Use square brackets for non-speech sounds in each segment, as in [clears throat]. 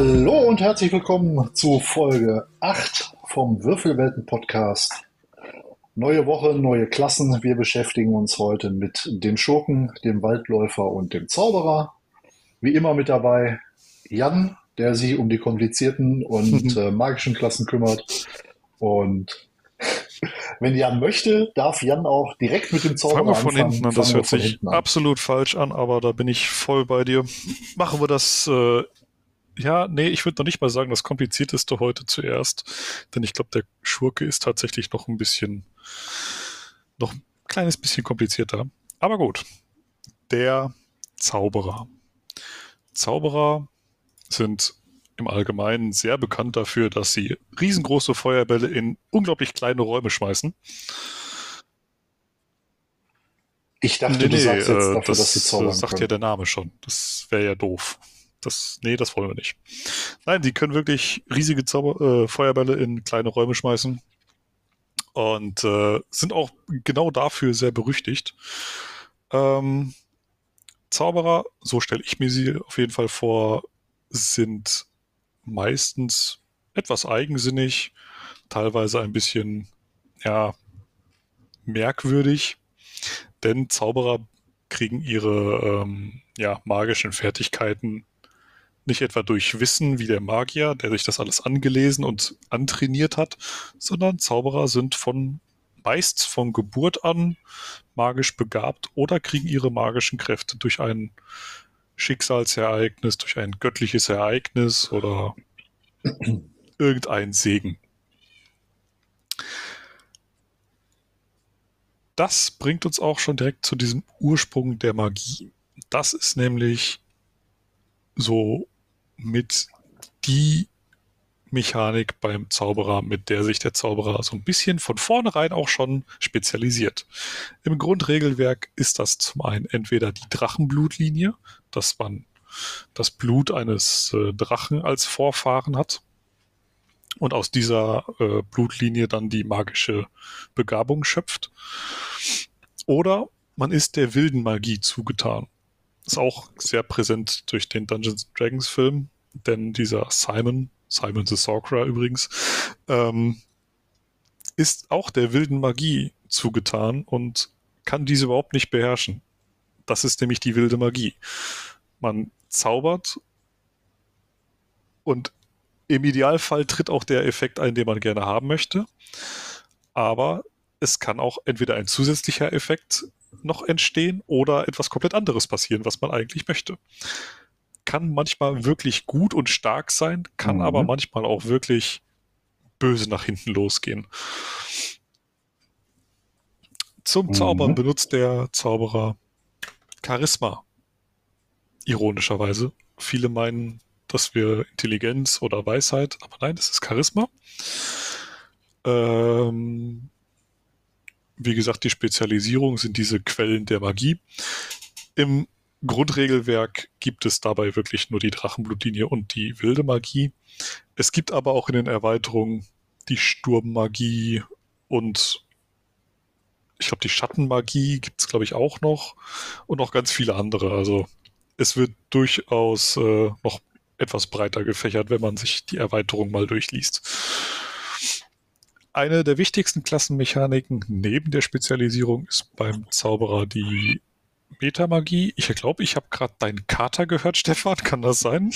Hallo und herzlich willkommen zu Folge 8 vom Würfelwelten Podcast. Neue Woche, neue Klassen. Wir beschäftigen uns heute mit dem Schurken, dem Waldläufer und dem Zauberer. Wie immer mit dabei Jan, der sich um die komplizierten und [laughs] äh, magischen Klassen kümmert. Und [laughs] wenn Jan möchte, darf Jan auch direkt mit dem Zauberer Fangen wir von anfangen. hinten an. Das hört sich absolut falsch an, aber da bin ich voll bei dir. Machen wir das. Äh, ja, nee, ich würde noch nicht mal sagen, das komplizierteste heute zuerst. Denn ich glaube, der Schurke ist tatsächlich noch ein bisschen, noch ein kleines bisschen komplizierter. Aber gut. Der Zauberer. Zauberer sind im Allgemeinen sehr bekannt dafür, dass sie riesengroße Feuerbälle in unglaublich kleine Räume schmeißen. Ich dachte, du sagst jetzt äh, dafür, das dass sie zaubern sagt können. ja der Name schon. Das wäre ja doof. Das, nee, das wollen wir nicht. Nein, sie können wirklich riesige Zauber, äh, Feuerbälle in kleine Räume schmeißen und äh, sind auch genau dafür sehr berüchtigt. Ähm, Zauberer, so stelle ich mir sie auf jeden Fall vor, sind meistens etwas eigensinnig, teilweise ein bisschen, ja, merkwürdig, denn Zauberer kriegen ihre ähm, ja, magischen Fertigkeiten nicht etwa durch Wissen wie der Magier, der sich das alles angelesen und antrainiert hat, sondern Zauberer sind von meist von Geburt an magisch begabt oder kriegen ihre magischen Kräfte durch ein Schicksalsereignis, durch ein göttliches Ereignis oder [clears throat] irgendein Segen. Das bringt uns auch schon direkt zu diesem Ursprung der Magie. Das ist nämlich so mit die Mechanik beim Zauberer, mit der sich der Zauberer so ein bisschen von vornherein auch schon spezialisiert. Im Grundregelwerk ist das zum einen entweder die Drachenblutlinie, dass man das Blut eines äh, Drachen als Vorfahren hat und aus dieser äh, Blutlinie dann die magische Begabung schöpft. Oder man ist der wilden Magie zugetan. Ist auch sehr präsent durch den Dungeons Dragons Film, denn dieser Simon, Simon the Sorcerer übrigens, ähm, ist auch der wilden Magie zugetan und kann diese überhaupt nicht beherrschen. Das ist nämlich die wilde Magie. Man zaubert und im Idealfall tritt auch der Effekt ein, den man gerne haben möchte. Aber es kann auch entweder ein zusätzlicher Effekt noch entstehen oder etwas komplett anderes passieren, was man eigentlich möchte. Kann manchmal wirklich gut und stark sein, kann Mhm. aber manchmal auch wirklich böse nach hinten losgehen. Zum Mhm. Zaubern benutzt der Zauberer Charisma. Ironischerweise. Viele meinen, dass wir Intelligenz oder Weisheit, aber nein, das ist Charisma. Ähm, wie gesagt, die Spezialisierung sind diese Quellen der Magie. Im Grundregelwerk gibt es dabei wirklich nur die Drachenblutlinie und die wilde Magie. Es gibt aber auch in den Erweiterungen die Sturmmagie und ich glaube, die Schattenmagie gibt es, glaube ich, auch noch und noch ganz viele andere. Also es wird durchaus äh, noch etwas breiter gefächert, wenn man sich die Erweiterung mal durchliest. Eine der wichtigsten Klassenmechaniken neben der Spezialisierung ist beim Zauberer die Metamagie. Ich glaube, ich habe gerade deinen Kater gehört, [laughs] Stefan. Kann das sein?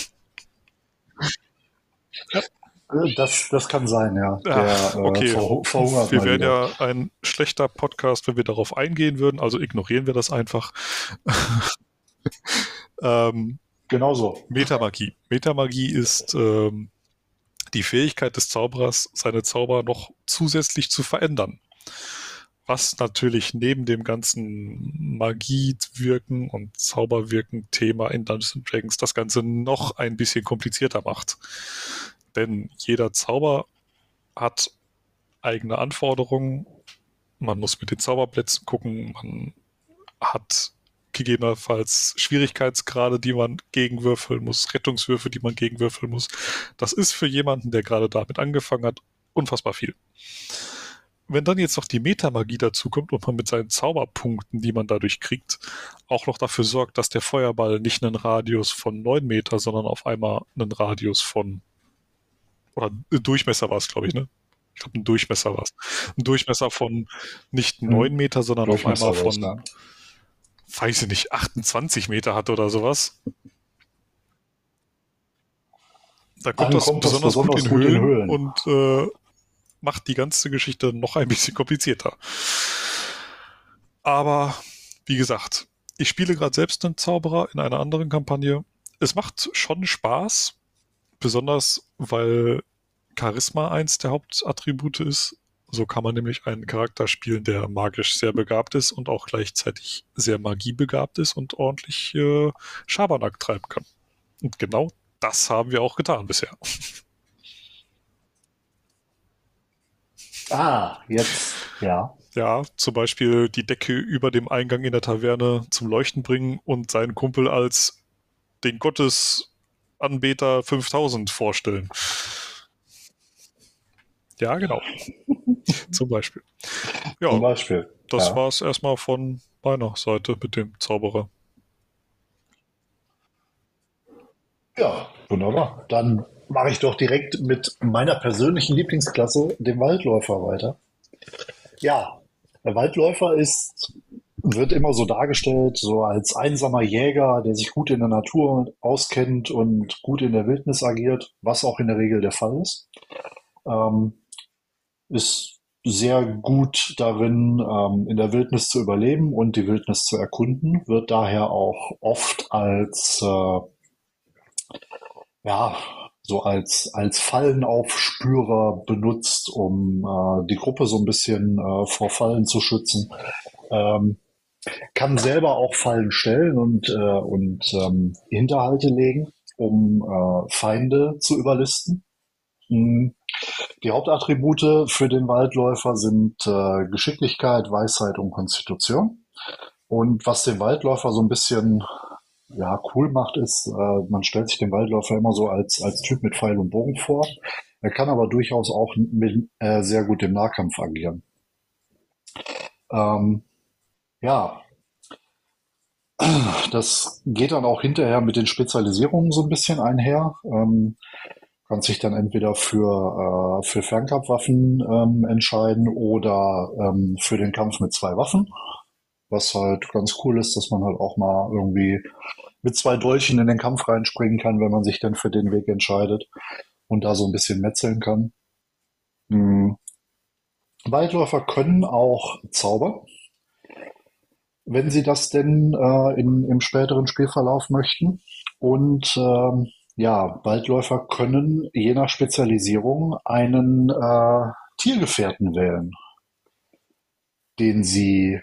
Äh, Das, das kann sein, ja. Der Ah, äh, okay. verhungert Wir wären ja ein schlechter Podcast, wenn wir darauf eingehen würden. Also ignorieren wir das einfach. [laughs] ähm, Genau so. Metamagie. Metamagie ist ähm, die Fähigkeit des Zauberers, seine Zauber noch zusätzlich zu verändern. Was natürlich neben dem ganzen Magiewirken und Zauberwirken-Thema in Dungeons Dragons das Ganze noch ein bisschen komplizierter macht. Denn jeder Zauber hat eigene Anforderungen. Man muss mit den Zauberplätzen gucken. Man hat gegebenenfalls Schwierigkeitsgrade, die man gegenwürfeln muss, Rettungswürfe, die man gegenwürfeln muss. Das ist für jemanden, der gerade damit angefangen hat, unfassbar viel. wenn dann jetzt noch die Metamagie dazukommt und man mit seinen Zauberpunkten, die man dadurch kriegt, auch noch dafür sorgt, dass der Feuerball nicht einen Radius von 9 Meter, sondern auf einmal einen Radius von oder Durchmesser war es, glaube ich, ne? Ich glaube, ein Durchmesser war es. Ein Durchmesser von nicht 9 hm. Meter, sondern auf einmal von? Weiß ich nicht, 28 Meter hat oder sowas. Da kommt, das, kommt besonders, das besonders, gut, in, gut Höhlen in Höhlen, und äh, macht die ganze Geschichte noch ein bisschen komplizierter. Aber wie gesagt, ich spiele gerade selbst einen Zauberer in einer anderen Kampagne. Es macht schon Spaß, besonders weil Charisma eins der Hauptattribute ist. So kann man nämlich einen Charakter spielen, der magisch sehr begabt ist und auch gleichzeitig sehr magiebegabt ist und ordentlich äh, Schabernack treiben kann. Und genau das haben wir auch getan bisher. Ah, jetzt, ja. Ja, zum Beispiel die Decke über dem Eingang in der Taverne zum Leuchten bringen und seinen Kumpel als den Gottesanbeter 5000 vorstellen. Ja, genau. [laughs] zum Beispiel. Ja, zum Beispiel. Das ja. war es erstmal von meiner Seite mit dem Zauberer. Ja, wunderbar. Dann mache ich doch direkt mit meiner persönlichen Lieblingsklasse, dem Waldläufer, weiter. Ja, der Waldläufer ist, wird immer so dargestellt, so als einsamer Jäger, der sich gut in der Natur auskennt und gut in der Wildnis agiert, was auch in der Regel der Fall ist. Ähm, ist sehr gut darin, ähm, in der Wildnis zu überleben und die Wildnis zu erkunden, wird daher auch oft als äh, ja, so als, als Fallenaufspürer benutzt, um äh, die Gruppe so ein bisschen äh, vor Fallen zu schützen. Ähm, kann selber auch Fallen stellen und, äh, und ähm, Hinterhalte legen, um äh, Feinde zu überlisten. Mhm. Die Hauptattribute für den Waldläufer sind äh, Geschicklichkeit, Weisheit und Konstitution. Und was den Waldläufer so ein bisschen ja, cool macht, ist, äh, man stellt sich den Waldläufer immer so als, als Typ mit Pfeil und Bogen vor. Er kann aber durchaus auch mit, äh, sehr gut im Nahkampf agieren. Ähm, ja, das geht dann auch hinterher mit den Spezialisierungen so ein bisschen einher. Ähm, kann sich dann entweder für, äh, für Fernkampfwaffen ähm, entscheiden oder ähm, für den Kampf mit zwei Waffen. Was halt ganz cool ist, dass man halt auch mal irgendwie mit zwei Dolchen in den Kampf reinspringen kann, wenn man sich dann für den Weg entscheidet und da so ein bisschen metzeln kann. Hm. Waldläufer können auch zaubern, wenn sie das denn äh, in, im späteren Spielverlauf möchten. Und ähm, ja, Waldläufer können je nach Spezialisierung einen äh, Tiergefährten wählen, den sie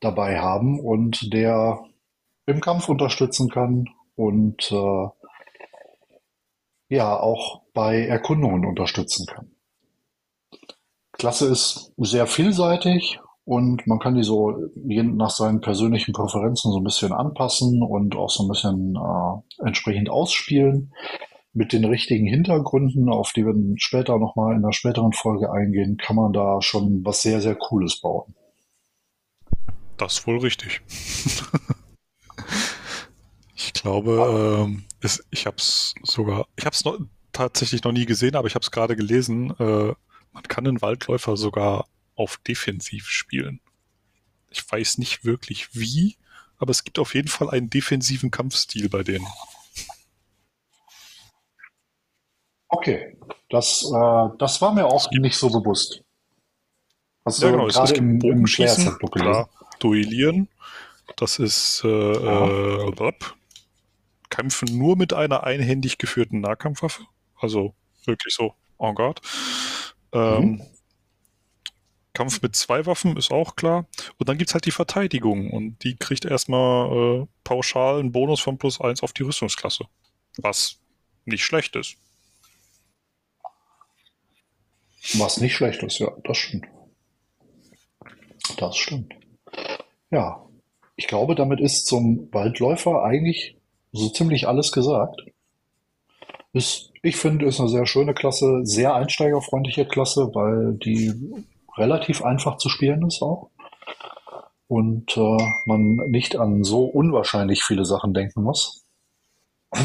dabei haben und der im Kampf unterstützen kann und äh, ja auch bei Erkundungen unterstützen kann. Klasse ist sehr vielseitig und man kann die so je nach seinen persönlichen Präferenzen so ein bisschen anpassen und auch so ein bisschen äh, entsprechend ausspielen. Mit den richtigen Hintergründen, auf die wir später nochmal in einer späteren Folge eingehen, kann man da schon was sehr, sehr Cooles bauen. Das ist wohl richtig. [laughs] ich glaube, ähm, es, ich habe es sogar, ich habe es tatsächlich noch nie gesehen, aber ich habe es gerade gelesen. Äh, man kann einen Waldläufer sogar auf defensiv spielen. Ich weiß nicht wirklich wie, aber es gibt auf jeden Fall einen defensiven Kampfstil bei denen. Okay, das, äh, das war mir auch nicht so bewusst. Hast ja, genau, gerade im, im klar, duellieren. Das ist äh, äh, Kämpfen nur mit einer einhändig geführten Nahkampfwaffe. Also wirklich so en garde. Ähm, mhm. Kampf mit zwei Waffen ist auch klar. Und dann gibt es halt die Verteidigung und die kriegt erstmal äh, pauschal einen Bonus von plus eins auf die Rüstungsklasse. Was nicht schlecht ist. Was nicht schlecht ist, ja, das stimmt. Das stimmt. Ja, ich glaube, damit ist zum Waldläufer eigentlich so ziemlich alles gesagt. Ist, ich finde, ist eine sehr schöne Klasse, sehr einsteigerfreundliche Klasse, weil die relativ einfach zu spielen ist auch. Und äh, man nicht an so unwahrscheinlich viele Sachen denken muss. [clears throat]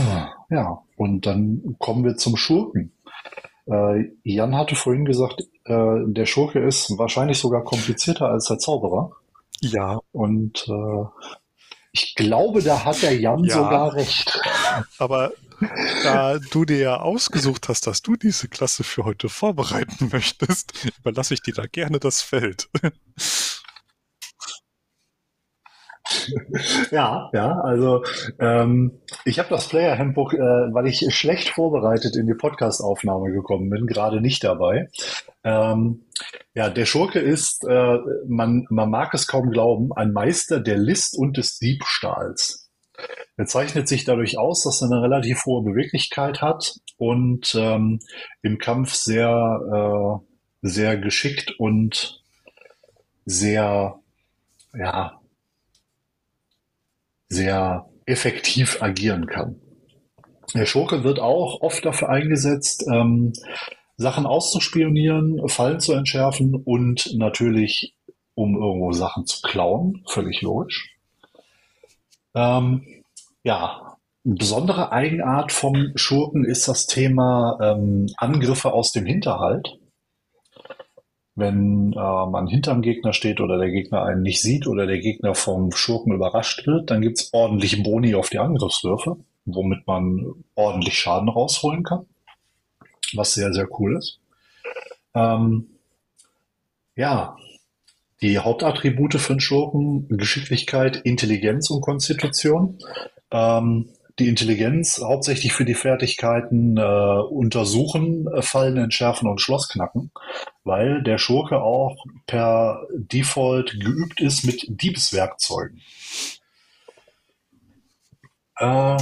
Ja, und dann kommen wir zum Schurken. Äh, Jan hatte vorhin gesagt, äh, der Schurke ist wahrscheinlich sogar komplizierter als der Zauberer. Ja. Und äh, ich glaube, da hat der Jan ja, sogar recht. Aber da du dir ja ausgesucht hast, dass du diese Klasse für heute vorbereiten möchtest, überlasse ich dir da gerne das Feld. [laughs] ja, ja, also ähm, ich habe das Player Handbook, äh, weil ich schlecht vorbereitet in die Podcast-Aufnahme gekommen bin, gerade nicht dabei. Ähm, ja, der Schurke ist, äh, man, man mag es kaum glauben, ein Meister der List und des Diebstahls. Er zeichnet sich dadurch aus, dass er eine relativ hohe Beweglichkeit hat und ähm, im Kampf sehr, äh, sehr geschickt und sehr, ja, sehr effektiv agieren kann. Der Schurke wird auch oft dafür eingesetzt, ähm, Sachen auszuspionieren, Fallen zu entschärfen und natürlich, um irgendwo Sachen zu klauen, völlig logisch. Ähm, ja, eine besondere Eigenart vom Schurken ist das Thema ähm, Angriffe aus dem Hinterhalt wenn äh, man hinterm Gegner steht oder der Gegner einen nicht sieht oder der Gegner vom Schurken überrascht wird, dann gibt es ordentlich Boni auf die Angriffswürfe, womit man ordentlich Schaden rausholen kann, was sehr, sehr cool ist. Ähm, ja, die Hauptattribute für den Schurken, Geschicklichkeit, Intelligenz und Konstitution. Ähm, die Intelligenz hauptsächlich für die Fertigkeiten äh, untersuchen, äh, Fallen entschärfen und Schloss knacken, weil der Schurke auch per Default geübt ist mit Diebeswerkzeugen. Äh,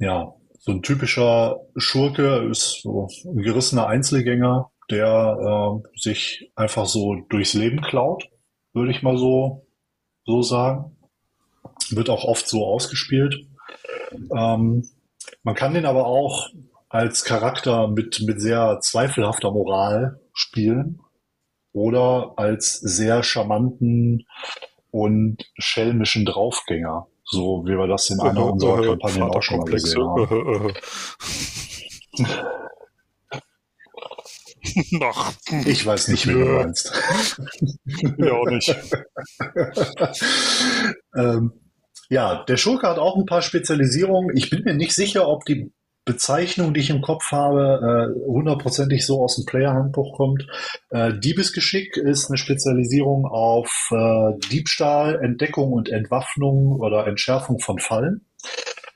ja, so ein typischer Schurke ist so ein gerissener Einzelgänger, der äh, sich einfach so durchs Leben klaut, würde ich mal so, so sagen. Wird auch oft so ausgespielt. Ähm, man kann den aber auch als Charakter mit, mit sehr zweifelhafter Moral spielen oder als sehr charmanten und schelmischen Draufgänger, so wie wir das in einer unserer Kampagnen auch schon mal gesehen haben. [laughs] Noch. Ich weiß nicht, wie du meinst. ja, auch nicht. [laughs] ähm, ja, der Schurke hat auch ein paar Spezialisierungen. Ich bin mir nicht sicher, ob die Bezeichnung, die ich im Kopf habe, äh, hundertprozentig so aus dem Player-Handbuch kommt. Äh, Diebesgeschick ist eine Spezialisierung auf äh, Diebstahl, Entdeckung und Entwaffnung oder Entschärfung von Fallen.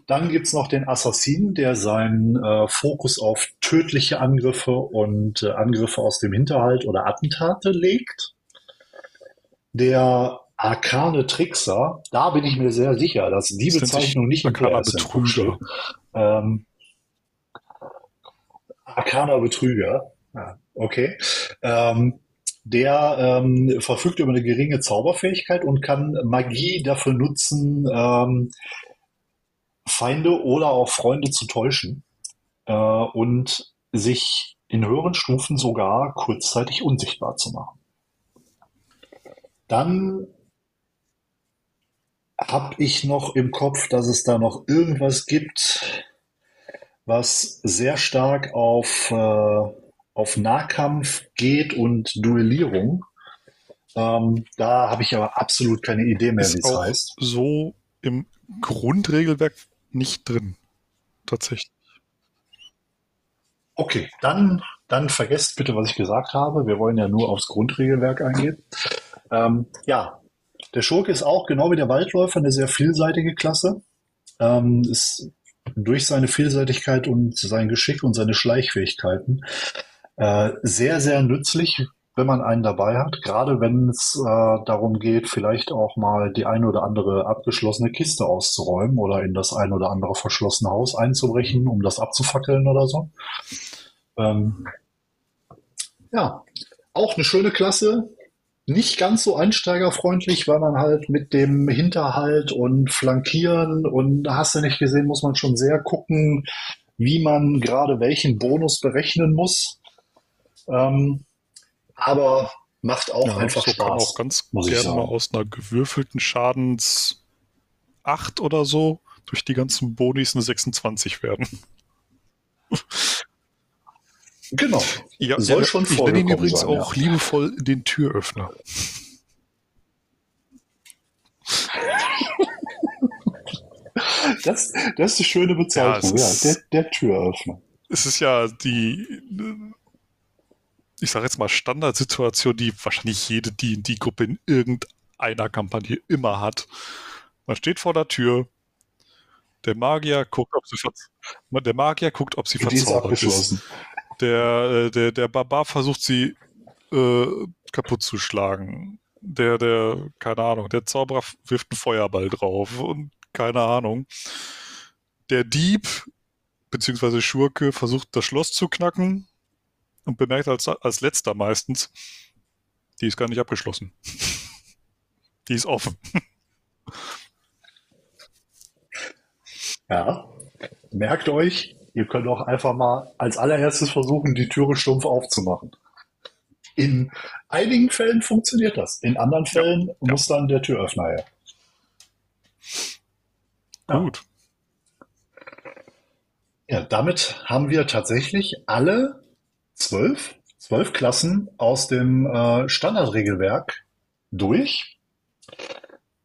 Dann gibt's noch den Assassinen, der seinen äh, Fokus auf tödliche Angriffe und äh, Angriffe aus dem Hinterhalt oder Attentate legt. Der Arkane Trickser, da bin ich mir sehr sicher, dass die das Bezeichnung nicht Arkaner Betrüger. Ähm, Arkaner Betrüger, okay. Ähm, der ähm, verfügt über eine geringe Zauberfähigkeit und kann Magie dafür nutzen, ähm, Feinde oder auch Freunde zu täuschen äh, und sich in höheren Stufen sogar kurzzeitig unsichtbar zu machen. Dann habe ich noch im Kopf, dass es da noch irgendwas gibt, was sehr stark auf, äh, auf Nahkampf geht und Duellierung. Ähm, da habe ich aber absolut keine Idee mehr, wie es heißt. So im Grundregelwerk nicht drin. Tatsächlich. Okay, dann, dann vergesst bitte, was ich gesagt habe. Wir wollen ja nur aufs Grundregelwerk eingehen. Ähm, ja, der Schurke ist auch, genau wie der Waldläufer, eine sehr vielseitige Klasse. Ähm, ist durch seine Vielseitigkeit und sein Geschick und seine Schleichfähigkeiten äh, sehr, sehr nützlich, wenn man einen dabei hat. Gerade wenn es äh, darum geht, vielleicht auch mal die eine oder andere abgeschlossene Kiste auszuräumen oder in das ein oder andere verschlossene Haus einzubrechen, um das abzufackeln oder so. Ähm, ja, auch eine schöne Klasse, nicht ganz so einsteigerfreundlich, weil man halt mit dem Hinterhalt und Flankieren und hast du nicht gesehen, muss man schon sehr gucken, wie man gerade welchen Bonus berechnen muss. Ähm, aber macht auch ja, einfach so Spaß. Kann auch ganz gerne mal aus einer gewürfelten Schadens 8 oder so durch die ganzen Bonis eine 26 werden. Genau. Ja, Soll ja, schon ich nenne ihn übrigens sein, auch ja. liebevoll den Türöffner. Das, das ist eine schöne Bezeichnung, ja, ja der, der Türöffner. Es ist ja die, ich sage jetzt mal, Standardsituation, die wahrscheinlich jede D&D-Gruppe in irgendeiner Kampagne immer hat. Man steht vor der Tür, der Magier guckt, ob sie, der Magier guckt, ob sie verzaubert ist. Der, äh, der, der Barbar versucht sie äh, kaputt zu schlagen. Der, der, keine Ahnung, der Zauberer wirft einen Feuerball drauf und keine Ahnung. Der Dieb, beziehungsweise Schurke, versucht das Schloss zu knacken und bemerkt als, als letzter meistens, die ist gar nicht abgeschlossen. [laughs] die ist offen. Ja, merkt euch, ihr könnt auch einfach mal als allererstes versuchen, die Türe stumpf aufzumachen. In einigen Fällen funktioniert das. In anderen Fällen ja, muss dann der Türöffner her. Ja. Gut. Ja, damit haben wir tatsächlich alle zwölf, zwölf Klassen aus dem äh, Standardregelwerk durch.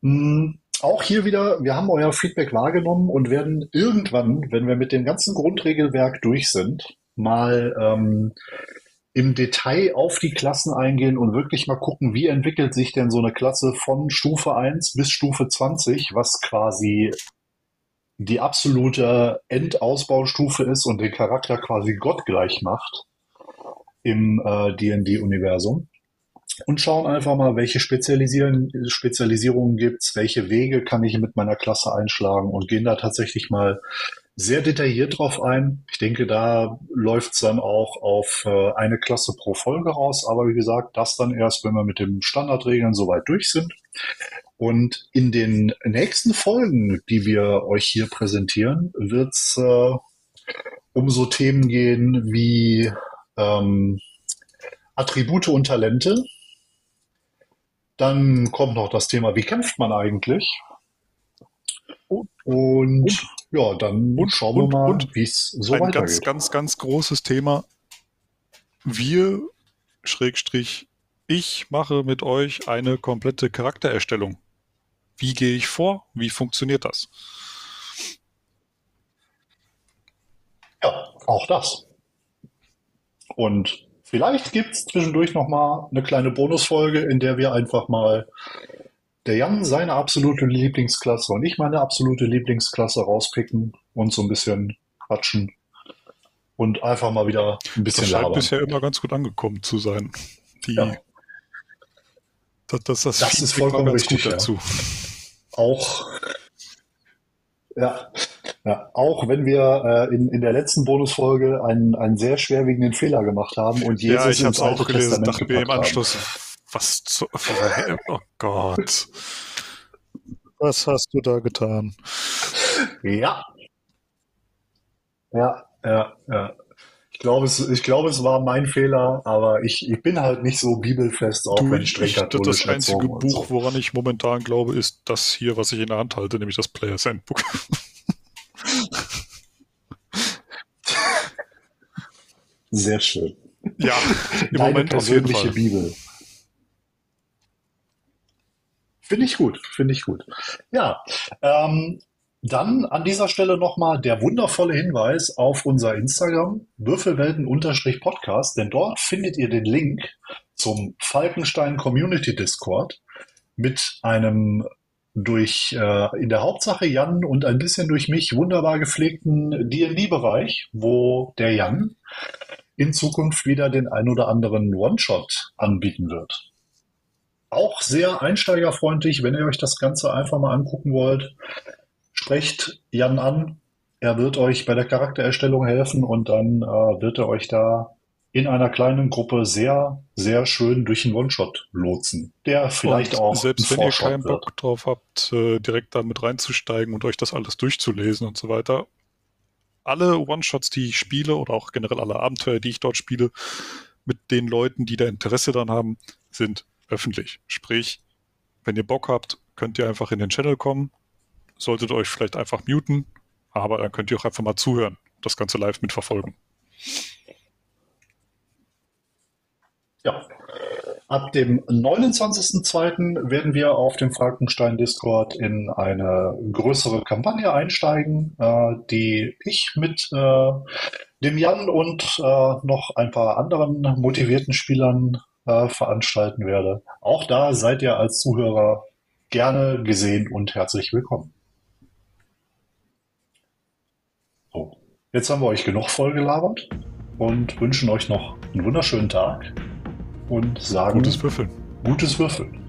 Hm, auch hier wieder, wir haben euer Feedback wahrgenommen und werden irgendwann, wenn wir mit dem ganzen Grundregelwerk durch sind, mal ähm, im Detail auf die Klassen eingehen und wirklich mal gucken, wie entwickelt sich denn so eine Klasse von Stufe 1 bis Stufe 20, was quasi die absolute Endausbaustufe ist und den Charakter quasi gottgleich macht im äh, D&D-Universum und schauen einfach mal, welche Spezialisierungen gibt's, welche Wege kann ich mit meiner Klasse einschlagen und gehen da tatsächlich mal sehr detailliert drauf ein. Ich denke, da läuft's dann auch auf äh, eine Klasse pro Folge raus, aber wie gesagt, das dann erst, wenn wir mit den Standardregeln soweit durch sind. Und in den nächsten Folgen, die wir euch hier präsentieren, wird's äh, um so Themen gehen wie ähm, Attribute und Talente, dann kommt noch das Thema, wie kämpft man eigentlich? Und, und ja, dann und, schauen wir mal, wie es so ein weitergeht. Ein ganz, ganz, ganz großes Thema. Wir, Schrägstrich, ich mache mit euch eine komplette Charaktererstellung. Wie gehe ich vor? Wie funktioniert das? Ja, auch das. Und Vielleicht gibt es zwischendurch nochmal eine kleine Bonusfolge, in der wir einfach mal der Jan seine absolute Lieblingsklasse und ich meine absolute Lieblingsklasse rauspicken und so ein bisschen quatschen und einfach mal wieder ein bisschen das scheint labern. bisher immer ganz gut angekommen zu sein. Die, ja. das, das, das, das ist vollkommen richtig. dazu. Auch ja, ja, auch wenn wir äh, in, in der letzten Bonusfolge einen, einen sehr schwerwiegenden Fehler gemacht haben und Jesus ja, ich ins Alte auch gelesen, Testament dachte mir im Anschluss, haben. was zu, oh Gott. Was hast du da getan? Ja. Ja, ja, ja. Ich glaube, es, ich glaube, es war mein Fehler, aber ich, ich bin halt nicht so bibelfest, auch du, wenn ich streng katholisch Das einzige Buch, so. woran ich momentan glaube, ist das hier, was ich in der Hand halte, nämlich das Players Handbook. Sehr schön. Ja, im Deine Moment persönliche Bibel. Finde ich gut, finde ich gut. Ja, ähm, dann an dieser Stelle nochmal der wundervolle Hinweis auf unser Instagram, Würfelwelten-Podcast, denn dort findet ihr den Link zum Falkenstein Community Discord mit einem durch äh, in der Hauptsache Jan und ein bisschen durch mich wunderbar gepflegten D&D-Bereich, wo der Jan in Zukunft wieder den ein oder anderen One-Shot anbieten wird. Auch sehr einsteigerfreundlich, wenn ihr euch das Ganze einfach mal angucken wollt. Sprecht Jan an. Er wird euch bei der Charaktererstellung helfen und dann äh, wird er euch da in einer kleinen Gruppe sehr, sehr schön durch einen One-Shot lotsen, der vielleicht und auch selbst wenn ihr keinen Bock wird. drauf habt, äh, direkt damit reinzusteigen und euch das alles durchzulesen und so weiter. Alle One-Shots, die ich spiele oder auch generell alle Abenteuer, die ich dort spiele, mit den Leuten, die da Interesse daran haben, sind öffentlich. Sprich, wenn ihr Bock habt, könnt ihr einfach in den Channel kommen, solltet euch vielleicht einfach muten, aber dann könnt ihr auch einfach mal zuhören, das Ganze live mitverfolgen. Ja. Ab dem 29.02. werden wir auf dem Frankenstein Discord in eine größere Kampagne einsteigen, äh, die ich mit äh, dem Jan und äh, noch ein paar anderen motivierten Spielern äh, veranstalten werde. Auch da seid ihr als Zuhörer gerne gesehen und herzlich willkommen. So, jetzt haben wir euch genug vollgelabert und wünschen euch noch einen wunderschönen Tag und sagen gutes Würfeln. Gutes Würfeln.